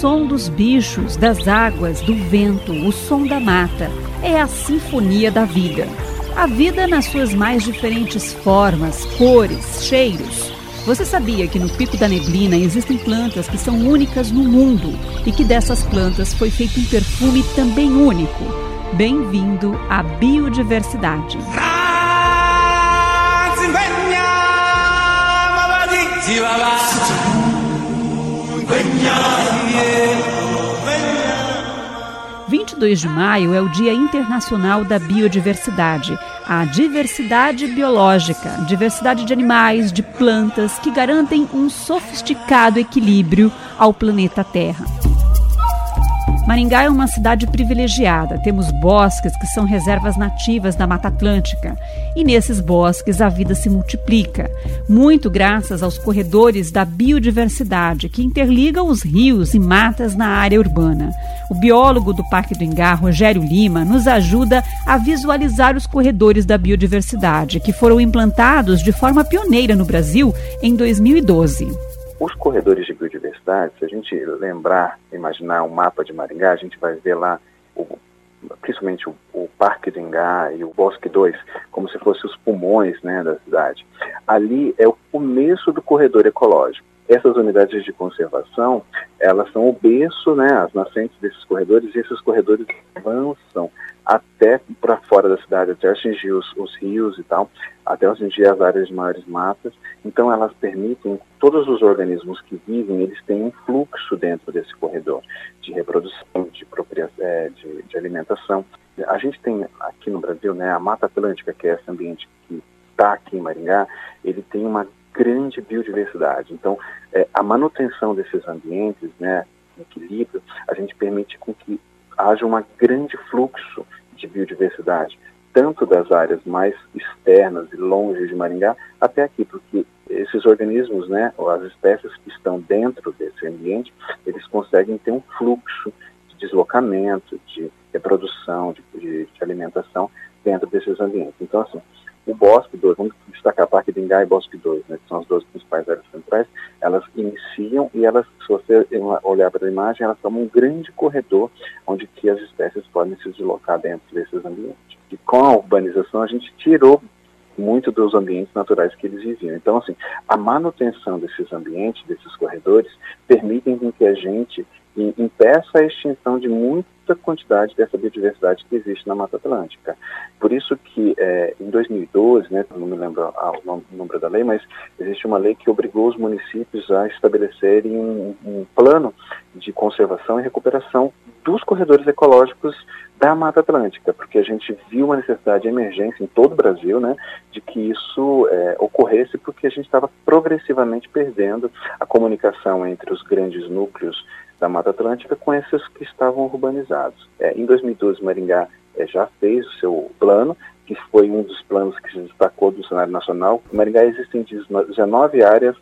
som dos bichos, das águas, do vento, o som da mata. É a sinfonia da vida. A vida nas suas mais diferentes formas, cores, cheiros. Você sabia que no Pico da Neblina existem plantas que são únicas no mundo e que dessas plantas foi feito um perfume também único? Bem-vindo à biodiversidade. 22 de maio é o Dia Internacional da Biodiversidade, a diversidade biológica, diversidade de animais, de plantas que garantem um sofisticado equilíbrio ao planeta Terra. Maringá é uma cidade privilegiada. Temos bosques que são reservas nativas da Mata Atlântica. E nesses bosques a vida se multiplica, muito graças aos corredores da biodiversidade que interligam os rios e matas na área urbana. O biólogo do Parque do Ingá, Rogério Lima, nos ajuda a visualizar os corredores da biodiversidade, que foram implantados de forma pioneira no Brasil em 2012. Os corredores de biodiversidade, se a gente lembrar, imaginar um mapa de Maringá, a gente vai ver lá, o, principalmente o, o, Parque de Engá e o Bosque 2, como se fossem os pulmões né, da cidade. Ali é o começo do corredor ecológico. Essas unidades de conservação, elas são o berço, né, as nascentes desses corredores, e esses corredores avançam até para fora da cidade, até atingir os, os, rios e tal, até atingir as áreas de maiores matas. Então, elas permitem todos os organismos que vivem, eles têm um fluxo dentro desse corredor de reprodução, de, é, de, de alimentação. A gente tem aqui no Brasil, né, a Mata Atlântica, que é esse ambiente que está aqui em Maringá, ele tem uma grande biodiversidade. Então, é, a manutenção desses ambientes, né, equilíbrio, a gente permite com que haja um grande fluxo biodiversidade, tanto das áreas mais externas e longe de Maringá até aqui, porque esses organismos, né, ou as espécies que estão dentro desse ambiente, eles conseguem ter um fluxo de deslocamento, de reprodução, de, de, de alimentação dentro desses ambientes. Então, assim, o Bosque 2, vamos destacar Parque de Ingá e Bosque 2, né, que são as duas e elas, se você olhar para a imagem, elas formam um grande corredor onde que as espécies podem se deslocar dentro desses ambientes. E com a urbanização a gente tirou muito dos ambientes naturais que eles viviam. Então, assim, a manutenção desses ambientes, desses corredores, permitem que a gente impeça a extinção de muita quantidade dessa biodiversidade que existe na Mata Atlântica. Por isso que é, em 2012, né, não me lembro o número da lei, mas existe uma lei que obrigou os municípios a estabelecerem um, um plano de conservação e recuperação dos corredores ecológicos da Mata Atlântica, porque a gente viu uma necessidade de emergência em todo o Brasil, né, de que isso é, ocorresse, porque a gente estava progressivamente perdendo a comunicação entre os grandes núcleos da Mata Atlântica com esses que estavam urbanizados. É, em 2012, Maringá é, já fez o seu plano, que foi um dos planos que se destacou do cenário nacional. Em Maringá existem 19 áreas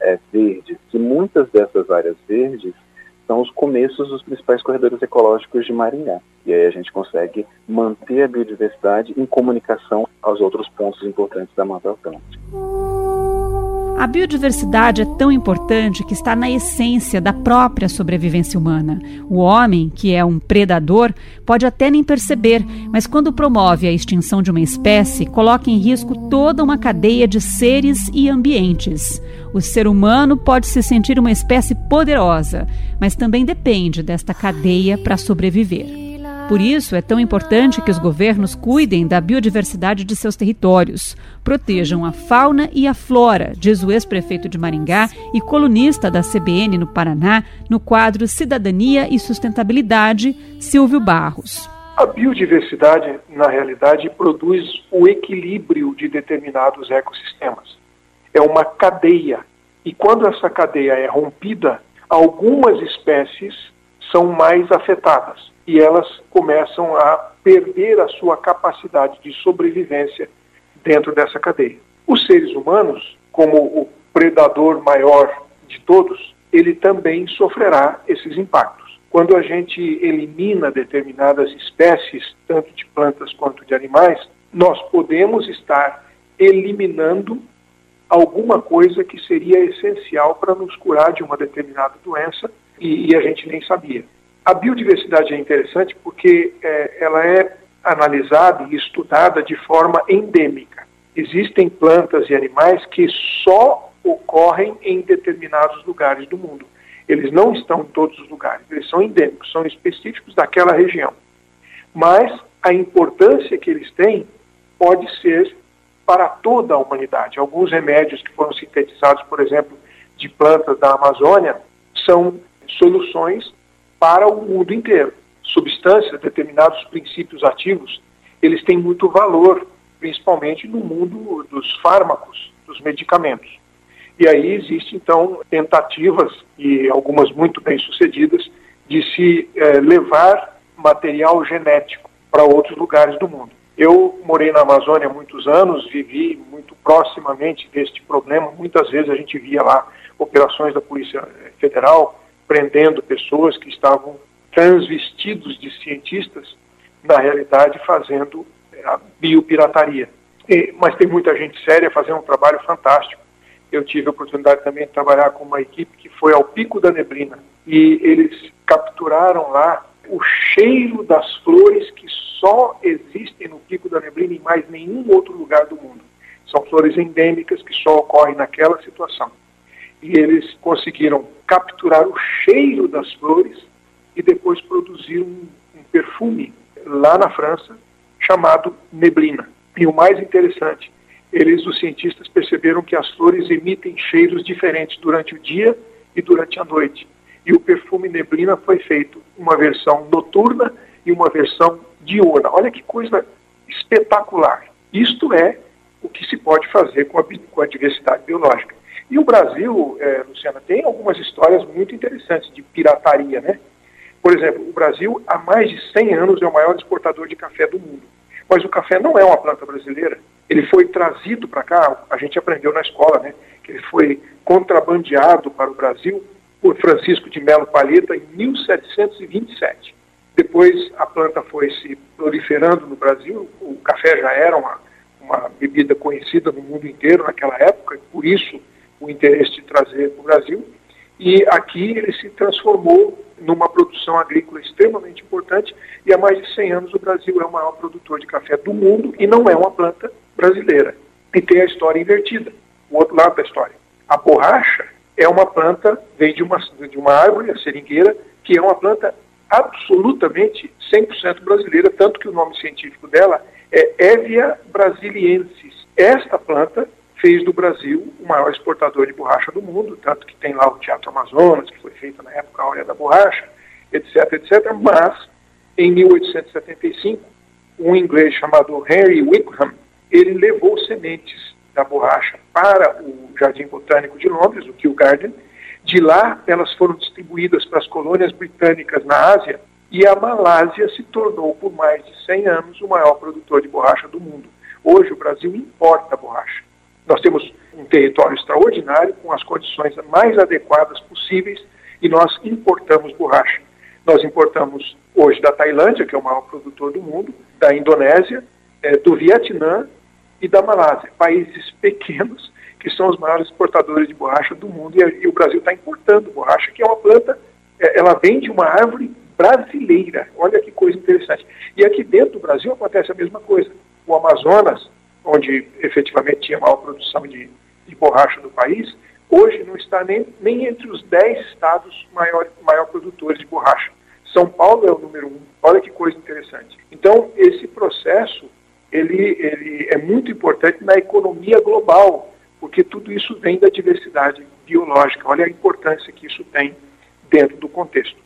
é, verdes, e muitas dessas áreas verdes são os começos dos principais corredores ecológicos de Maringá. E aí a gente consegue manter a biodiversidade em comunicação aos outros pontos importantes da Mata Atlântica. A biodiversidade é tão importante que está na essência da própria sobrevivência humana. O homem, que é um predador, pode até nem perceber, mas quando promove a extinção de uma espécie, coloca em risco toda uma cadeia de seres e ambientes. O ser humano pode se sentir uma espécie poderosa, mas também depende desta cadeia para sobreviver. Por isso, é tão importante que os governos cuidem da biodiversidade de seus territórios, protejam a fauna e a flora, diz o ex-prefeito de Maringá e colunista da CBN no Paraná, no quadro Cidadania e Sustentabilidade, Silvio Barros. A biodiversidade, na realidade, produz o equilíbrio de determinados ecossistemas. É uma cadeia. E quando essa cadeia é rompida, algumas espécies são mais afetadas e elas começam a perder a sua capacidade de sobrevivência dentro dessa cadeia. Os seres humanos, como o predador maior de todos, ele também sofrerá esses impactos. Quando a gente elimina determinadas espécies, tanto de plantas quanto de animais, nós podemos estar eliminando alguma coisa que seria essencial para nos curar de uma determinada doença e, e a gente nem sabia. A biodiversidade é interessante porque é, ela é analisada e estudada de forma endêmica. Existem plantas e animais que só ocorrem em determinados lugares do mundo. Eles não estão em todos os lugares, eles são endêmicos, são específicos daquela região. Mas a importância que eles têm pode ser para toda a humanidade. Alguns remédios que foram sintetizados, por exemplo, de plantas da Amazônia, são soluções para o mundo inteiro. Substâncias, determinados princípios ativos, eles têm muito valor, principalmente no mundo dos fármacos, dos medicamentos. E aí existem, então, tentativas, e algumas muito bem sucedidas, de se eh, levar material genético para outros lugares do mundo. Eu morei na Amazônia muitos anos, vivi muito proximamente deste problema. Muitas vezes a gente via lá operações da Polícia Federal prendendo pessoas que estavam transvestidos de cientistas, na realidade fazendo é, a biopirataria. E, mas tem muita gente séria fazendo um trabalho fantástico. Eu tive a oportunidade também de trabalhar com uma equipe que foi ao Pico da Neblina e eles capturaram lá o cheiro das flores que só existem no Pico da Neblina e mais nenhum outro lugar do mundo. São flores endêmicas que só ocorrem naquela situação. E eles conseguiram capturar o cheiro das flores e depois produzir um, um perfume lá na França chamado neblina. E o mais interessante, eles, os cientistas, perceberam que as flores emitem cheiros diferentes durante o dia e durante a noite e o perfume neblina foi feito uma versão noturna e uma versão diurna. Olha que coisa espetacular. Isto é o que se pode fazer com a, com a diversidade biológica. E o Brasil, é, Luciana, tem algumas histórias muito interessantes de pirataria, né? Por exemplo, o Brasil, há mais de 100 anos, é o maior exportador de café do mundo. Mas o café não é uma planta brasileira. Ele foi trazido para cá, a gente aprendeu na escola, né? Que ele foi contrabandeado para o Brasil por Francisco de Melo Palheta em 1727. Depois a planta foi se proliferando no Brasil, o café já era uma, uma bebida conhecida no mundo inteiro naquela época, por isso o interesse de trazer para o Brasil. E aqui ele se transformou numa produção agrícola extremamente importante e há mais de 100 anos o Brasil é o maior produtor de café do mundo e não é uma planta brasileira. E tem a história invertida, o outro lado da história. A borracha é uma planta, vem de uma, de uma árvore, a seringueira, que é uma planta absolutamente 100% brasileira, tanto que o nome científico dela é Evia brasiliensis. Esta planta fez do Brasil o maior exportador de borracha do mundo, tanto que tem lá o Teatro Amazonas, que foi feito na época a Hora da Borracha, etc, etc. Mas, em 1875, um inglês chamado Henry Wickham, ele levou sementes da borracha para o Jardim Botânico de Londres, o Kew Garden. De lá, elas foram distribuídas para as colônias britânicas na Ásia e a Malásia se tornou, por mais de 100 anos, o maior produtor de borracha do mundo. Hoje, o Brasil importa borracha. Nós temos um território extraordinário, com as condições mais adequadas possíveis, e nós importamos borracha. Nós importamos hoje da Tailândia, que é o maior produtor do mundo, da Indonésia, é, do Vietnã e da Malásia, países pequenos que são os maiores exportadores de borracha do mundo e, e o Brasil está importando borracha, que é uma planta, é, ela vem de uma árvore brasileira. Olha que coisa interessante. E aqui dentro do Brasil acontece a mesma coisa. O Amazonas, onde efetivamente tinha maior produção de, de borracha do país, hoje não está nem, nem entre os 10 estados maior, maior produtores de borracha. São Paulo é o número um. Olha que coisa interessante. Então, esse processo ele, ele é muito importante na economia global, porque tudo isso vem da diversidade biológica. Olha a importância que isso tem dentro do contexto.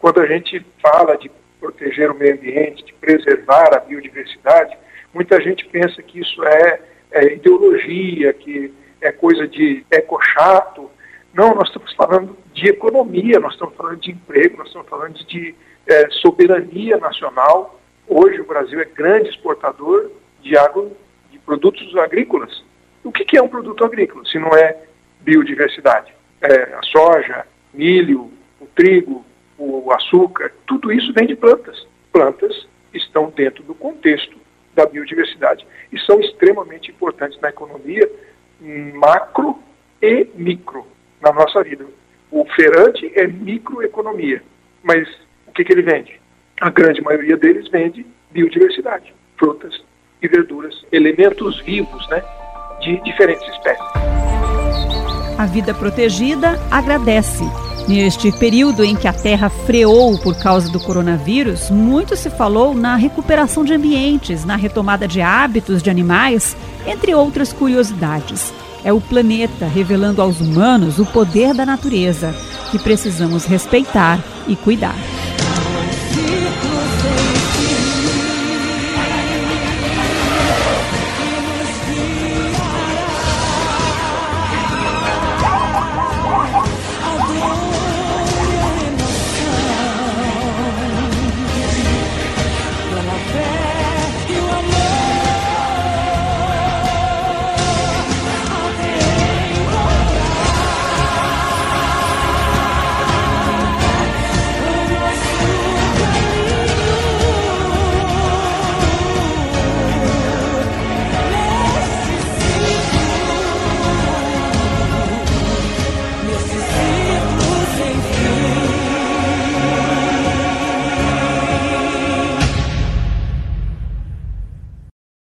Quando a gente fala de proteger o meio ambiente, de preservar a biodiversidade, muita gente pensa que isso é, é ideologia, que é coisa de eco-chato. Não, nós estamos falando de economia, nós estamos falando de emprego, nós estamos falando de é, soberania nacional Hoje o Brasil é grande exportador de água, de produtos agrícolas. O que, que é um produto agrícola, se não é biodiversidade? É, a soja, milho, o trigo, o açúcar, tudo isso vem de plantas. Plantas estão dentro do contexto da biodiversidade e são extremamente importantes na economia macro e micro na nossa vida. O feirante é microeconomia, mas o que, que ele vende? A grande maioria deles vende biodiversidade, frutas e verduras, elementos vivos, né, de diferentes espécies. A vida protegida agradece. Neste período em que a Terra freou por causa do coronavírus, muito se falou na recuperação de ambientes, na retomada de hábitos de animais, entre outras curiosidades. É o planeta revelando aos humanos o poder da natureza, que precisamos respeitar e cuidar.